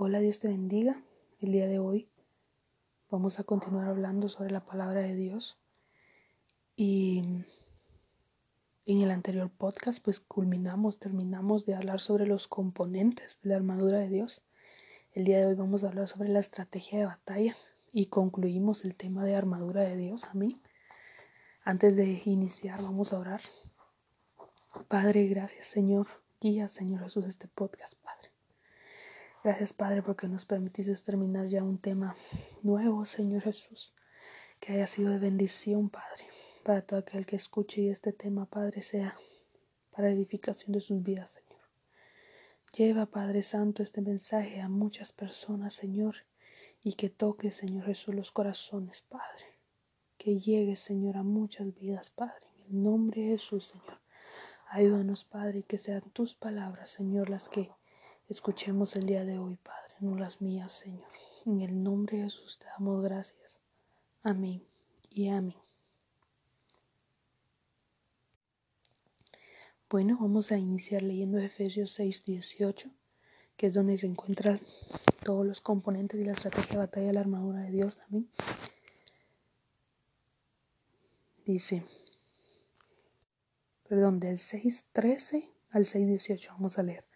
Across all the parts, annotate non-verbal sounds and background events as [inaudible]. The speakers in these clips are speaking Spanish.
Hola, Dios te bendiga. El día de hoy vamos a continuar hablando sobre la palabra de Dios. Y en el anterior podcast pues culminamos, terminamos de hablar sobre los componentes de la armadura de Dios. El día de hoy vamos a hablar sobre la estrategia de batalla y concluimos el tema de armadura de Dios. Amén. Antes de iniciar vamos a orar. Padre, gracias Señor. Guía Señor Jesús este podcast, Padre. Gracias, Padre, porque nos permitiste terminar ya un tema nuevo, Señor Jesús, que haya sido de bendición, Padre, para todo aquel que escuche y este tema, Padre, sea para edificación de sus vidas, Señor. Lleva, Padre Santo, este mensaje a muchas personas, Señor, y que toque, Señor Jesús, los corazones, Padre. Que llegue, Señor, a muchas vidas, Padre. En el nombre de Jesús, Señor. Ayúdanos, Padre, y que sean tus palabras, Señor, las que escuchemos el día de hoy, Padre, no las mías, Señor. En el nombre de Jesús te damos gracias. Amén y amén. Bueno, vamos a iniciar leyendo Efesios 6, 18, que es donde se encuentran todos los componentes y la estrategia de batalla de la armadura de Dios. Amén. Dice, perdón, del 6.13 al 6.18 vamos a leer.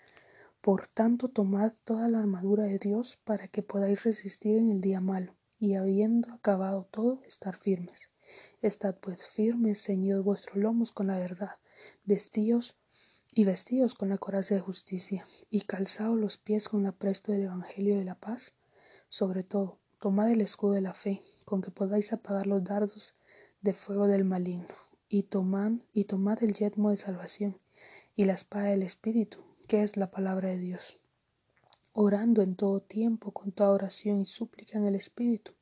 Por tanto, tomad toda la armadura de Dios para que podáis resistir en el día malo, y habiendo acabado todo, estar firmes. Estad pues firmes, ceñidos vuestros lomos con la verdad, vestíos y vestidos con la coraza de justicia, y calzados los pies con la presto del Evangelio de la paz. Sobre todo, tomad el escudo de la fe, con que podáis apagar los dardos de fuego del maligno, y tomad, y tomad el yetmo de salvación, y la espada del Espíritu, que es la palabra de Dios, orando en todo tiempo con toda oración y súplica en el Espíritu,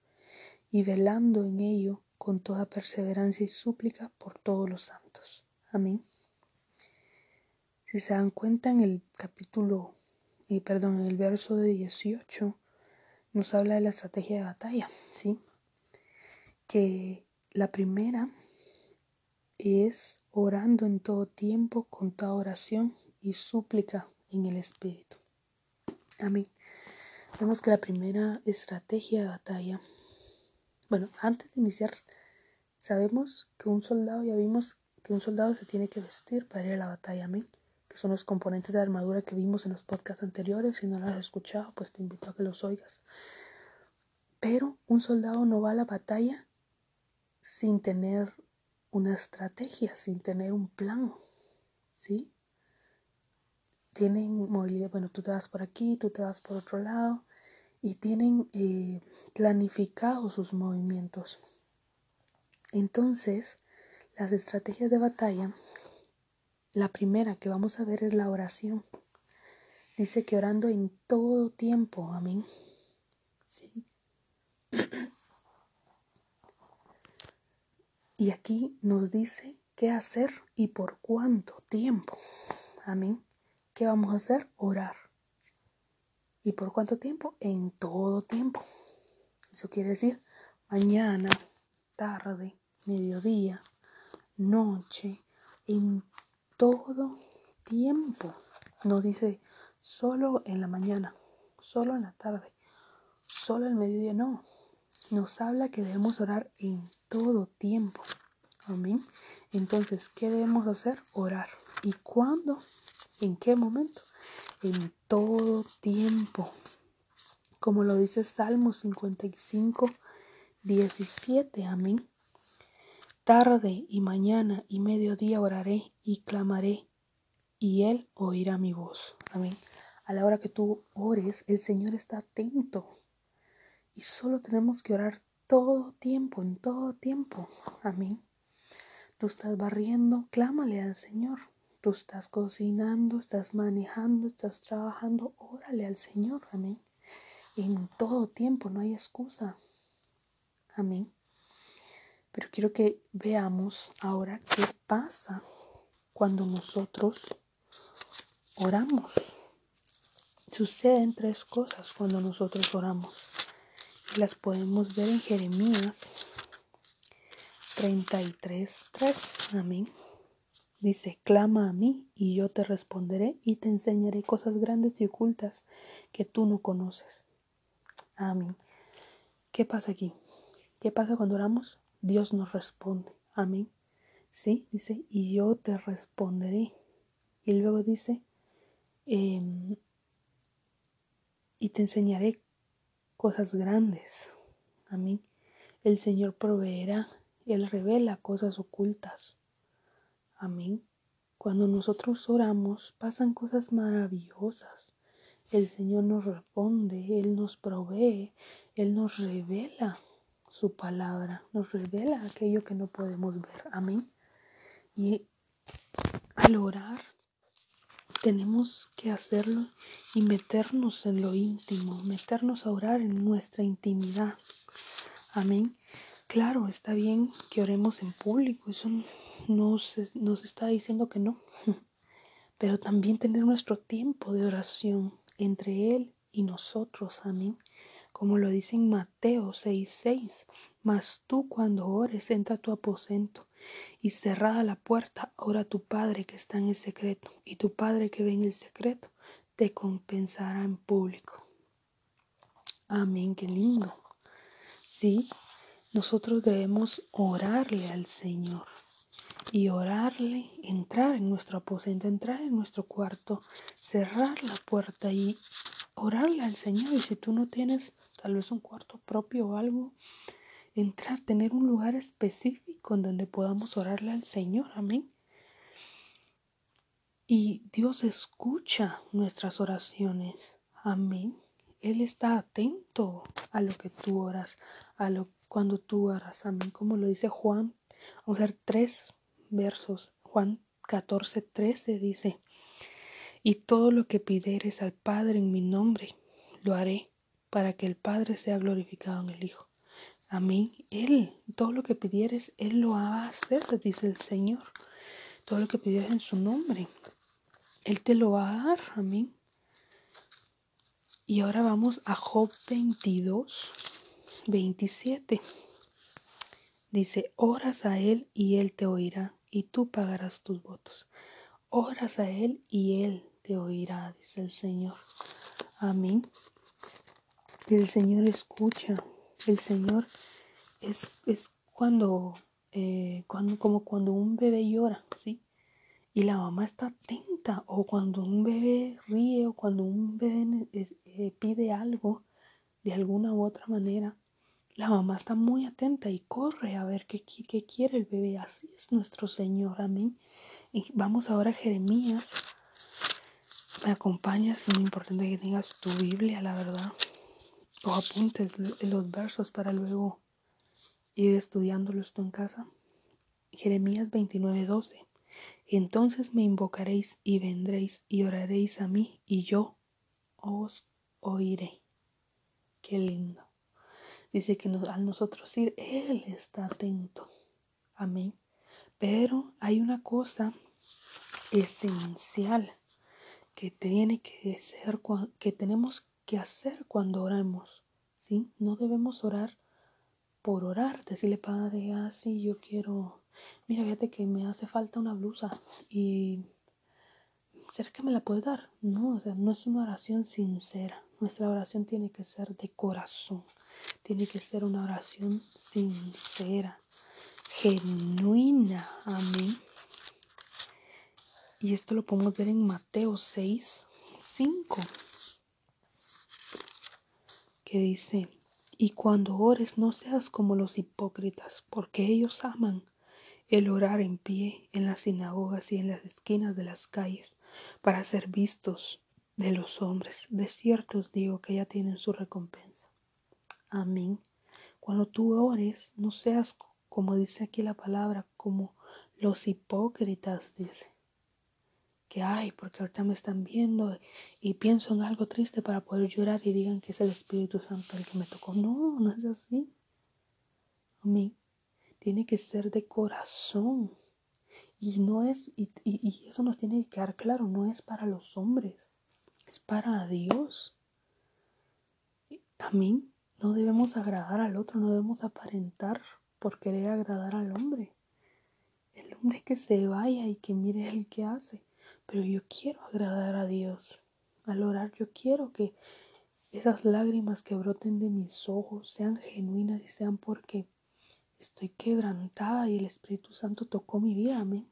y velando en ello con toda perseverancia y súplica por todos los santos. Amén. Si se dan cuenta en el capítulo, y perdón, en el verso de 18, nos habla de la estrategia de batalla, ¿sí? Que la primera es orando en todo tiempo con toda oración y súplica en el Espíritu. Amén. Vemos que la primera estrategia de batalla, bueno, antes de iniciar, sabemos que un soldado, ya vimos que un soldado se tiene que vestir para ir a la batalla, amén, que son los componentes de armadura que vimos en los podcasts anteriores, si no lo has escuchado, pues te invito a que los oigas. Pero un soldado no va a la batalla sin tener una estrategia, sin tener un plan, ¿sí? Tienen movilidad, bueno, tú te vas por aquí, tú te vas por otro lado y tienen eh, planificados sus movimientos. Entonces, las estrategias de batalla, la primera que vamos a ver es la oración. Dice que orando en todo tiempo, amén. ¿Sí? Y aquí nos dice qué hacer y por cuánto tiempo. Amén. ¿Qué vamos a hacer? Orar. ¿Y por cuánto tiempo? En todo tiempo. Eso quiere decir mañana, tarde, mediodía, noche, en todo tiempo. No dice solo en la mañana, solo en la tarde, solo el mediodía, no. Nos habla que debemos orar en todo tiempo. Amén. Entonces, ¿qué debemos hacer? Orar. ¿Y cuándo? ¿En qué momento? En todo tiempo. Como lo dice Salmo 55, 17. Amén. Tarde y mañana y mediodía oraré y clamaré y Él oirá mi voz. Amén. A la hora que tú ores, el Señor está atento. Y solo tenemos que orar todo tiempo, en todo tiempo. Amén. Tú estás barriendo, clámale al Señor. Tú estás cocinando, estás manejando, estás trabajando, órale al Señor, amén. En todo tiempo, no hay excusa. Amén. Pero quiero que veamos ahora qué pasa cuando nosotros oramos. Suceden tres cosas cuando nosotros oramos. Y las podemos ver en Jeremías 33, 3. Amén. Dice, clama a mí y yo te responderé y te enseñaré cosas grandes y ocultas que tú no conoces. Amén. ¿Qué pasa aquí? ¿Qué pasa cuando oramos? Dios nos responde. Amén. Sí, dice, y yo te responderé. Y luego dice, em, y te enseñaré cosas grandes. Amén. El Señor proveerá, Él revela cosas ocultas. Amén. Cuando nosotros oramos pasan cosas maravillosas. El Señor nos responde, Él nos provee, Él nos revela su palabra, nos revela aquello que no podemos ver. Amén. Y al orar tenemos que hacerlo y meternos en lo íntimo, meternos a orar en nuestra intimidad. Amén. Claro, está bien que oremos en público, nos, nos está diciendo que no. [laughs] Pero también tener nuestro tiempo de oración entre Él y nosotros. Amén. Como lo dice en Mateo 6:6. Mas tú cuando ores, entra a tu aposento y cerrada la puerta, ora a tu Padre que está en el secreto, y tu Padre que ve en el secreto te compensará en público. Amén, qué lindo. Sí, nosotros debemos orarle al Señor y orarle, entrar en nuestro aposento, entrar en nuestro cuarto, cerrar la puerta y orarle al Señor. Y si tú no tienes tal vez un cuarto propio o algo, entrar, tener un lugar específico en donde podamos orarle al Señor. Amén. Y Dios escucha nuestras oraciones. Amén. Él está atento a lo que tú oras, a lo cuando tú oras. Amén. Como lo dice Juan. Vamos a ver tres versos. Juan 14, 13 dice. Y todo lo que pidieres al Padre en mi nombre, lo haré, para que el Padre sea glorificado en el Hijo. Amén. Él, todo lo que pidieres, Él lo va a hacer, dice el Señor. Todo lo que pidieres en su nombre, Él te lo va a dar. Amén. Y ahora vamos a Job 22, 27. Dice, oras a Él y Él te oirá, y tú pagarás tus votos. Oras a Él y Él te oirá, dice el Señor. Amén. El Señor escucha el Señor es, es cuando, eh, cuando, como cuando un bebé llora, ¿sí? Y la mamá está atenta, o cuando un bebé ríe, o cuando un bebé eh, pide algo de alguna u otra manera, la mamá está muy atenta y corre a ver qué, qué quiere el bebé. Así es nuestro Señor, amén. Y vamos ahora a Jeremías. Me acompañas, es muy importante que tengas tu Biblia, la verdad o apuntes los versos para luego ir estudiándolos tú en casa. Jeremías 29:12. Entonces me invocaréis y vendréis y oraréis a mí y yo os oiré. Qué lindo. Dice que al nosotros ir, Él está atento. Amén. Pero hay una cosa esencial que tiene que ser, que tenemos qué hacer cuando oramos. ¿sí? No debemos orar por orar, decirle, Padre, así ah, yo quiero, mira, fíjate que me hace falta una blusa y ¿será que me la puedes dar? No, o sea, no es una oración sincera. Nuestra oración tiene que ser de corazón, tiene que ser una oración sincera, genuina. Amén. Y esto lo podemos ver en Mateo 6, 5 que dice, y cuando ores no seas como los hipócritas, porque ellos aman el orar en pie en las sinagogas y en las esquinas de las calles para ser vistos de los hombres. De cierto os digo que ya tienen su recompensa. Amén. Cuando tú ores, no seas como dice aquí la palabra, como los hipócritas, dice que hay, porque ahorita me están viendo y pienso en algo triste para poder llorar y digan que es el Espíritu Santo el que me tocó. No, no es así. A mí tiene que ser de corazón. Y no es, y, y eso nos tiene que quedar claro, no es para los hombres, es para Dios. A mí no debemos agradar al otro, no debemos aparentar por querer agradar al hombre. El hombre que se vaya y que mire el que hace. Pero yo quiero agradar a Dios. Al orar yo quiero que esas lágrimas que broten de mis ojos sean genuinas y sean porque estoy quebrantada y el Espíritu Santo tocó mi vida. Amén.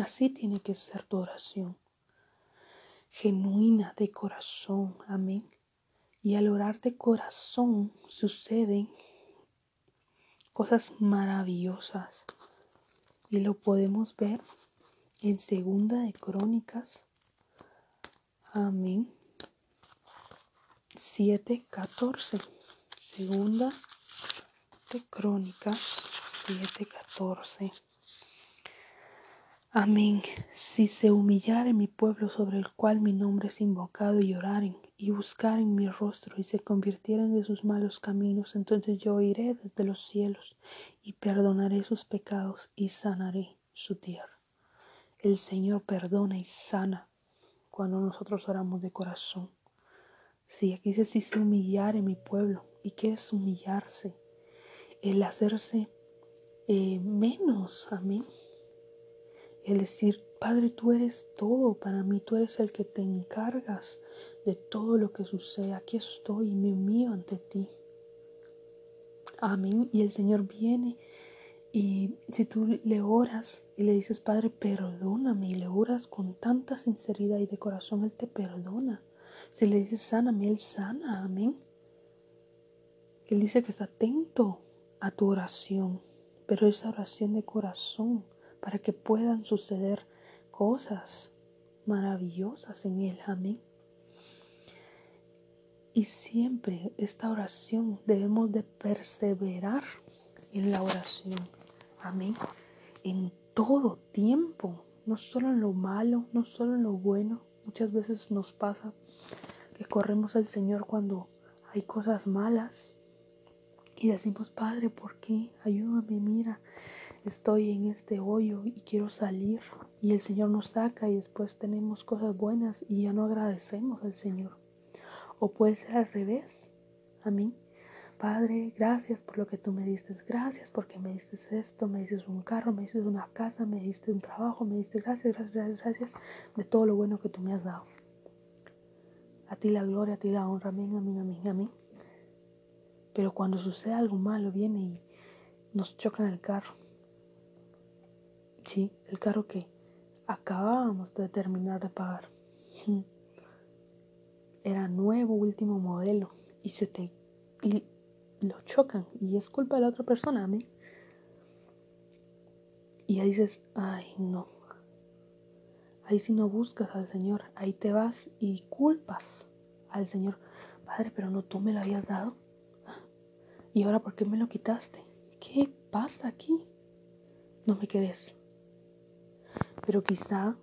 Así tiene que ser tu oración. Genuina de corazón. Amén. Y al orar de corazón suceden cosas maravillosas. Y lo podemos ver en Segunda de Crónicas. Amén. 7.14. Segunda de Crónicas 7.14. Amén. Si se humillare mi pueblo sobre el cual mi nombre es invocado y oraren y buscaren mi rostro y se convirtieren de sus malos caminos, entonces yo iré desde los cielos y perdonaré sus pecados y sanaré su tierra. El Señor perdona y sana cuando nosotros oramos de corazón. Si aquí dice si se humillare mi pueblo, ¿y qué es humillarse? El hacerse eh, menos a mí el decir, Padre, tú eres todo para mí, tú eres el que te encargas de todo lo que sucede. Aquí estoy y me humillo ante ti. Amén. Y el Señor viene y si tú le oras y le dices, Padre, perdóname, y le oras con tanta sinceridad y de corazón, Él te perdona. Si le dices, sáname, Él sana. Amén. Él dice que está atento a tu oración, pero esa oración de corazón para que puedan suceder cosas maravillosas en Él. Amén. Y siempre esta oración debemos de perseverar en la oración. Amén. En todo tiempo, no solo en lo malo, no solo en lo bueno. Muchas veces nos pasa que corremos al Señor cuando hay cosas malas y decimos, Padre, ¿por qué? Ayúdame, mira, estoy en este hoyo y quiero salir y el Señor nos saca y después tenemos cosas buenas y ya no agradecemos al Señor. O puede ser al revés. A mí, Padre, gracias por lo que tú me diste. Gracias porque me diste esto, me diste un carro, me diste una casa, me diste un trabajo, me diste gracias, gracias, gracias, gracias de todo lo bueno que tú me has dado. A ti la gloria, a ti la honra. Amén, amén, amén, amén. Pero cuando sucede algo malo, viene y nos chocan el carro Sí, el carro que acabábamos de terminar de pagar. Era nuevo, último modelo. Y se te. Y lo chocan. Y es culpa de la otra persona, a mí. Y ahí dices, ay, no. Ahí si no buscas al Señor, ahí te vas y culpas al Señor. Padre, pero no tú me lo habías dado. ¿Y ahora por qué me lo quitaste? ¿Qué pasa aquí? No me querés. Pero quizá,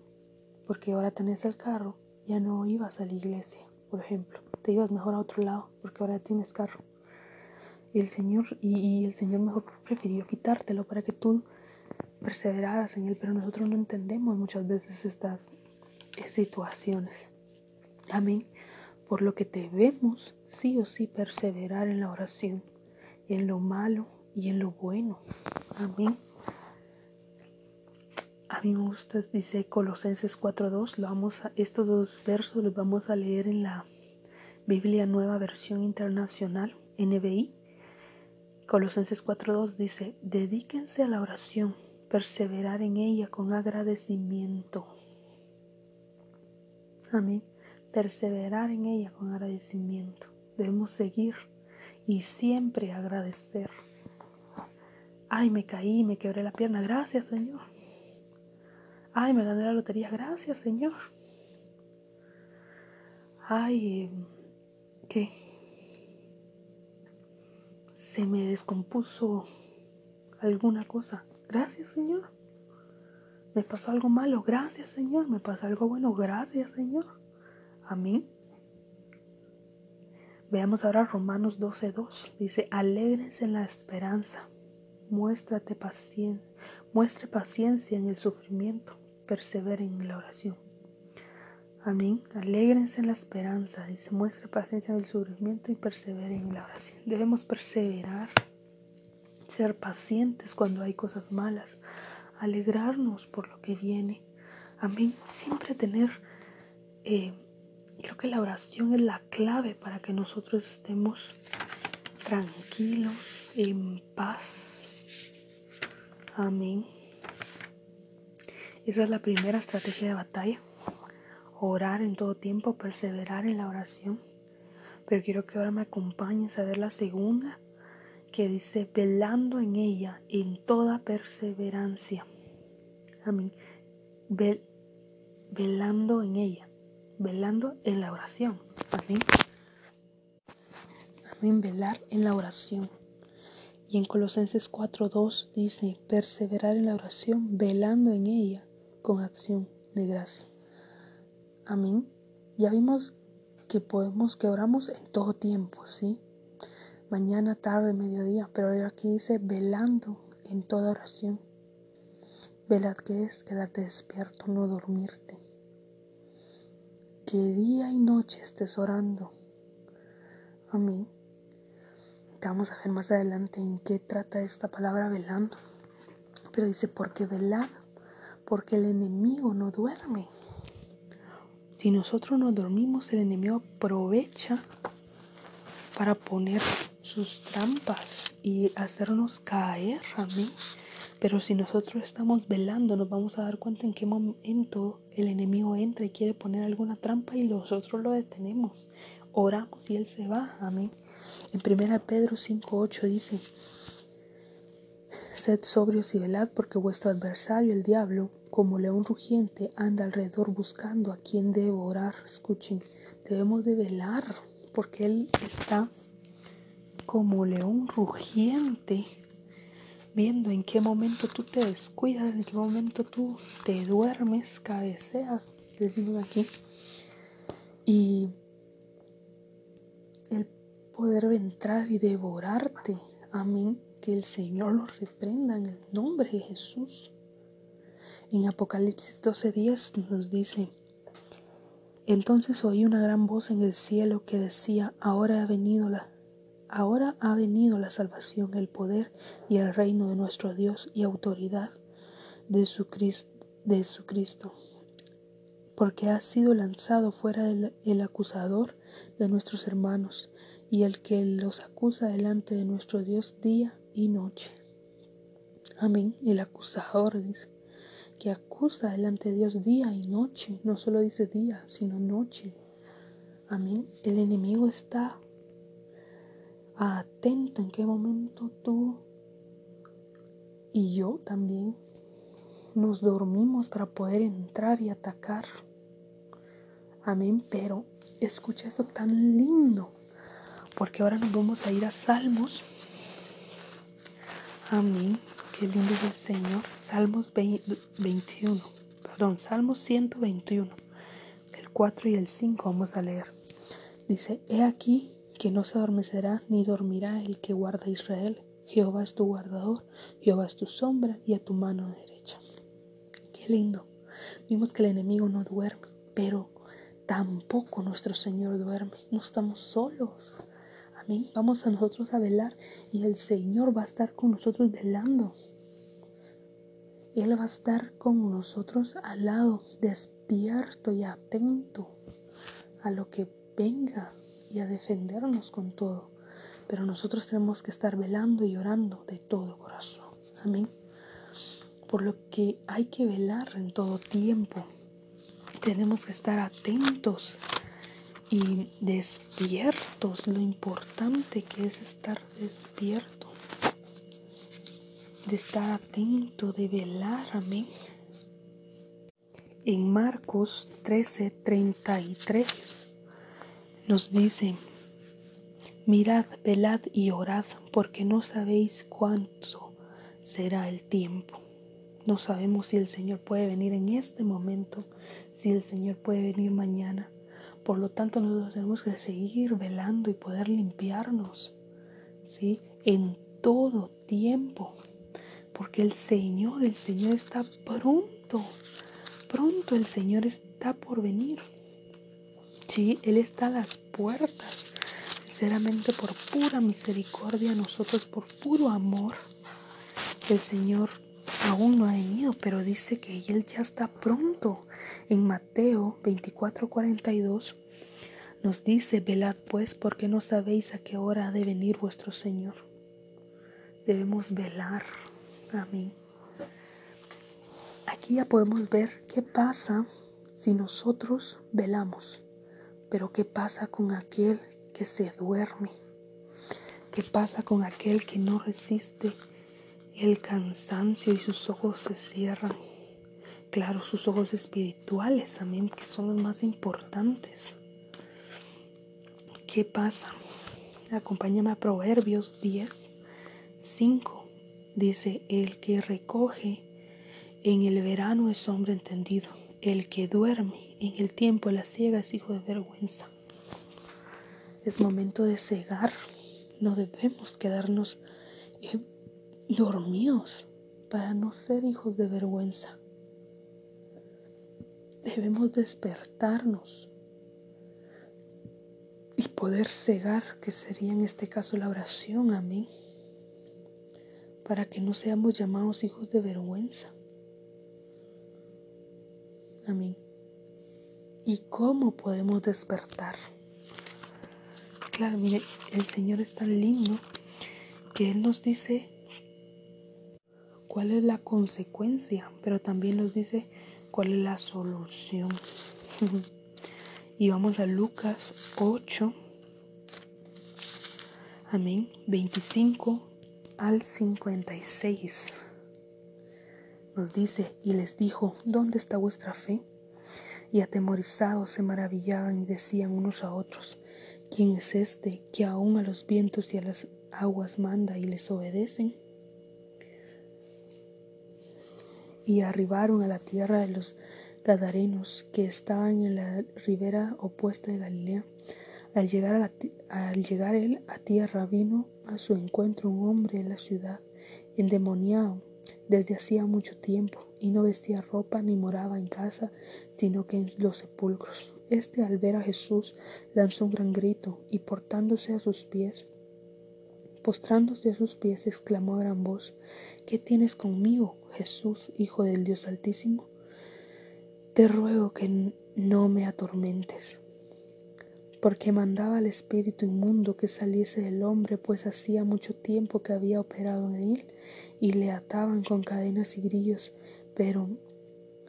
porque ahora tenés el carro, ya no ibas a la iglesia, por ejemplo. Te ibas mejor a otro lado, porque ahora tienes carro. Y el Señor, y, el Señor mejor prefirió quitártelo para que tú perseveraras en Él. Pero nosotros no entendemos muchas veces estas situaciones. Amén. Por lo que debemos sí o sí perseverar en la oración, en lo malo y en lo bueno. Amén. A mí me gusta, dice Colosenses 4.2, lo vamos a, estos dos versos los vamos a leer en la Biblia Nueva Versión Internacional, NBI. Colosenses 4.2 dice, dedíquense a la oración, perseverar en ella con agradecimiento. Amén. Perseverar en ella con agradecimiento. Debemos seguir y siempre agradecer. Ay, me caí, me quebré la pierna. Gracias, Señor. Ay, me gané la lotería. Gracias, Señor. Ay, ¿qué? Se me descompuso alguna cosa. Gracias, Señor. Me pasó algo malo. Gracias, Señor. Me pasó algo bueno. Gracias, Señor. Amén. Veamos ahora Romanos 12:2. Dice, alégrense en la esperanza. Muéstrate paciencia. Muestre paciencia en el sufrimiento perseveren en la oración. Amén. Alégrense en la esperanza y se muestre paciencia en el sufrimiento y perseveren en la oración. Debemos perseverar, ser pacientes cuando hay cosas malas. alegrarnos por lo que viene. Amén. Siempre tener, eh, creo que la oración es la clave para que nosotros estemos tranquilos, en paz. Amén. Esa es la primera estrategia de batalla. Orar en todo tiempo, perseverar en la oración. Pero quiero que ahora me acompañes a ver la segunda, que dice, velando en ella en toda perseverancia. Amén. velando en ella, velando en la oración. Amén. Amén, velar en la oración. Y en Colosenses 4.2 dice, perseverar en la oración, velando en ella con acción de gracia. Amén. Ya vimos que podemos, que oramos en todo tiempo, ¿sí? Mañana, tarde, mediodía, pero aquí dice velando en toda oración. Velad que es quedarte despierto, no dormirte. Que día y noche estés orando. Amén. Vamos a ver más adelante en qué trata esta palabra velando. Pero dice, porque velad, porque el enemigo no duerme. Si nosotros no dormimos, el enemigo aprovecha para poner sus trampas y hacernos caer. Amén. Pero si nosotros estamos velando, nos vamos a dar cuenta en qué momento el enemigo entra y quiere poner alguna trampa y nosotros lo detenemos. Oramos y él se va. Amén. En 1 Pedro 5.8 dice, Sed sobrios y velad porque vuestro adversario, el diablo, como león rugiente, anda alrededor buscando a quien devorar. Escuchen, debemos de velar porque él está como león rugiente viendo en qué momento tú te descuidas, en qué momento tú te duermes, cabeceas, decimos aquí. Y el poder entrar y devorarte. Amén. Que el Señor lo reprenda en el nombre de Jesús. En Apocalipsis 12:10 nos dice, entonces oí una gran voz en el cielo que decía, ahora ha venido la Ahora ha venido la salvación, el poder y el reino de nuestro Dios y autoridad de su, Cristo, porque ha sido lanzado fuera el, acusador de nuestros hermanos y el que los acusa delante de nuestro Dios día y noche. Amén. El acusador dice que acusa delante de Dios día y noche. No solo dice día, sino noche. Amén. El enemigo está atento en qué momento tú y yo también nos dormimos para poder entrar y atacar. Amén, pero escucha esto tan lindo, porque ahora nos vamos a ir a Salmos. Amén, qué lindo es el Señor. Salmos 21, perdón, Salmos 121, el 4 y el 5 vamos a leer. Dice, he aquí que no se adormecerá ni dormirá el que guarda Israel. Jehová es tu guardador, Jehová es tu sombra y a tu mano derecha. Qué lindo. Vimos que el enemigo no duerme, pero tampoco nuestro Señor duerme. No estamos solos. Amén. Vamos a nosotros a velar y el Señor va a estar con nosotros velando. Él va a estar con nosotros al lado, despierto y atento a lo que venga y a defendernos con todo. Pero nosotros tenemos que estar velando y orando de todo corazón. Amén. Por lo que hay que velar en todo tiempo. Tenemos que estar atentos y despiertos. Lo importante que es estar despierto. De estar atento, de velar. Amén. En Marcos 13:33 nos dice, mirad, velad y orad, porque no sabéis cuánto será el tiempo. No sabemos si el Señor puede venir en este momento, si el Señor puede venir mañana. Por lo tanto, nosotros tenemos que seguir velando y poder limpiarnos, ¿sí? En todo tiempo. Porque el Señor, el Señor está pronto. Pronto el Señor está por venir. Sí, Él está a las puertas. Sinceramente, por pura misericordia, nosotros por puro amor, el Señor aún no ha venido, pero dice que Él ya está pronto. En Mateo 24:42 nos dice, velad pues porque no sabéis a qué hora ha de venir vuestro Señor. Debemos velar. Amén. Aquí ya podemos ver qué pasa si nosotros velamos, pero qué pasa con aquel que se duerme, qué pasa con aquel que no resiste el cansancio y sus ojos se cierran. Claro, sus ojos espirituales, amén, que son los más importantes. ¿Qué pasa? Acompáñame a Proverbios 10, 5. Dice, el que recoge en el verano es hombre entendido. El que duerme en el tiempo de la ciega es hijo de vergüenza. Es momento de cegar. No debemos quedarnos dormidos para no ser hijos de vergüenza. Debemos despertarnos y poder cegar, que sería en este caso la oración, a mí para que no seamos llamados hijos de vergüenza. Amén. ¿Y cómo podemos despertar? Claro, mire, el Señor es tan lindo que Él nos dice cuál es la consecuencia, pero también nos dice cuál es la solución. [laughs] y vamos a Lucas 8, amén, 25 al 56. Nos dice, y les dijo, ¿dónde está vuestra fe? Y atemorizados se maravillaban y decían unos a otros, ¿quién es este que aún a los vientos y a las aguas manda y les obedecen? Y arribaron a la tierra de los Gadarenos que estaban en la ribera opuesta de Galilea. Al llegar, a al llegar él a tierra vino a su encuentro un hombre en la ciudad, endemoniado desde hacía mucho tiempo, y no vestía ropa ni moraba en casa, sino que en los sepulcros. Este al ver a Jesús lanzó un gran grito, y portándose a sus pies, postrándose a sus pies, exclamó a gran voz, ¿Qué tienes conmigo, Jesús, Hijo del Dios Altísimo? Te ruego que no me atormentes porque mandaba al espíritu inmundo que saliese del hombre, pues hacía mucho tiempo que había operado en él, y le ataban con cadenas y grillos, pero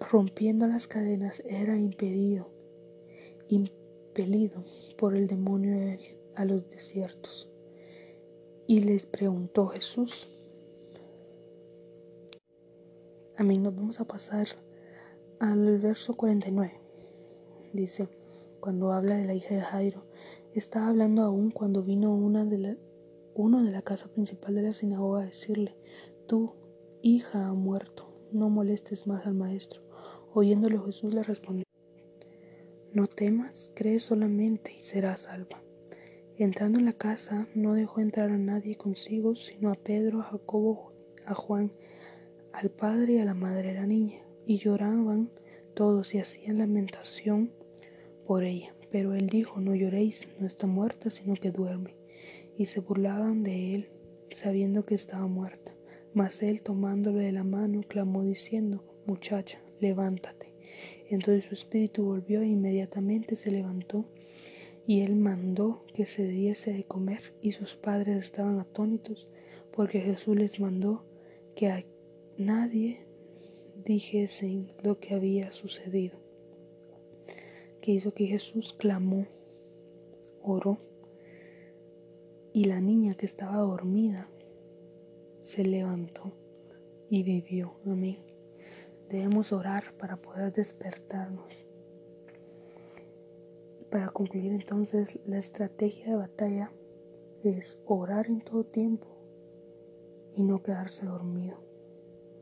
rompiendo las cadenas era impedido, impelido por el demonio a los desiertos. Y les preguntó Jesús. Amén, nos vamos a pasar al verso 49. Dice, cuando habla de la hija de Jairo. Estaba hablando aún cuando vino una de uno de la casa principal de la sinagoga a decirle, tu hija ha muerto, no molestes más al maestro. Oyéndolo Jesús le respondió, no temas, cree solamente y serás salva. Entrando en la casa, no dejó entrar a nadie consigo, sino a Pedro, a Jacobo, a Juan, al padre y a la madre de la niña, y lloraban todos y hacían lamentación por ella. Pero él dijo, no lloréis, no está muerta, sino que duerme. Y se burlaban de él, sabiendo que estaba muerta. Mas él, tomándole de la mano, clamó diciendo, muchacha, levántate. Entonces su espíritu volvió e inmediatamente se levantó. Y él mandó que se diese de comer, y sus padres estaban atónitos, porque Jesús les mandó que a nadie dijesen lo que había sucedido que hizo que Jesús clamó, oró, y la niña que estaba dormida se levantó y vivió. Amén. Debemos orar para poder despertarnos. Y para concluir entonces, la estrategia de batalla es orar en todo tiempo y no quedarse dormido.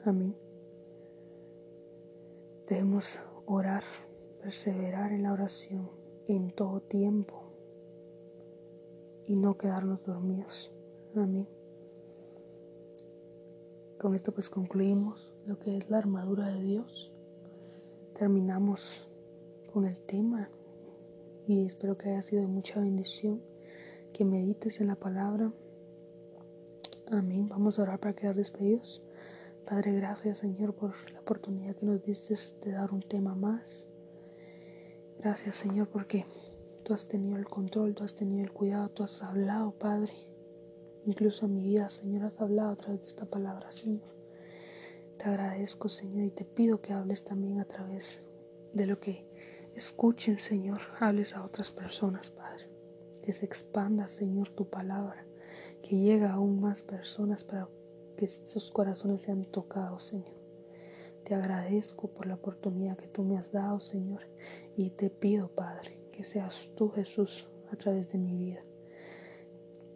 Amén. Debemos orar perseverar en la oración en todo tiempo y no quedarnos dormidos. Amén. Con esto pues concluimos lo que es la armadura de Dios. Terminamos con el tema y espero que haya sido de mucha bendición, que medites en la palabra. Amén. Vamos a orar para quedar despedidos. Padre, gracias Señor por la oportunidad que nos diste de dar un tema más. Gracias Señor porque tú has tenido el control, tú has tenido el cuidado, tú has hablado, Padre. Incluso en mi vida, Señor, has hablado a través de esta palabra, Señor. Te agradezco, Señor, y te pido que hables también a través de lo que escuchen, Señor. Hables a otras personas, Padre. Que se expanda, Señor, tu palabra. Que llegue a aún más personas para que estos corazones sean tocados, Señor. Te agradezco por la oportunidad que tú me has dado, Señor, y te pido, Padre, que seas tú, Jesús, a través de mi vida.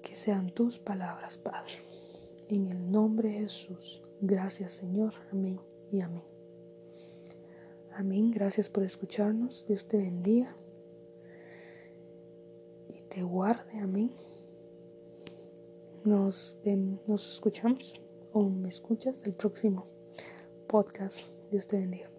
Que sean tus palabras, Padre. En el nombre de Jesús. Gracias, Señor. Amén y amén. Amén. Gracias por escucharnos. Dios te bendiga y te guarde. Amén. Nos escuchamos o me escuchas el próximo podcast. Dios te bendiga.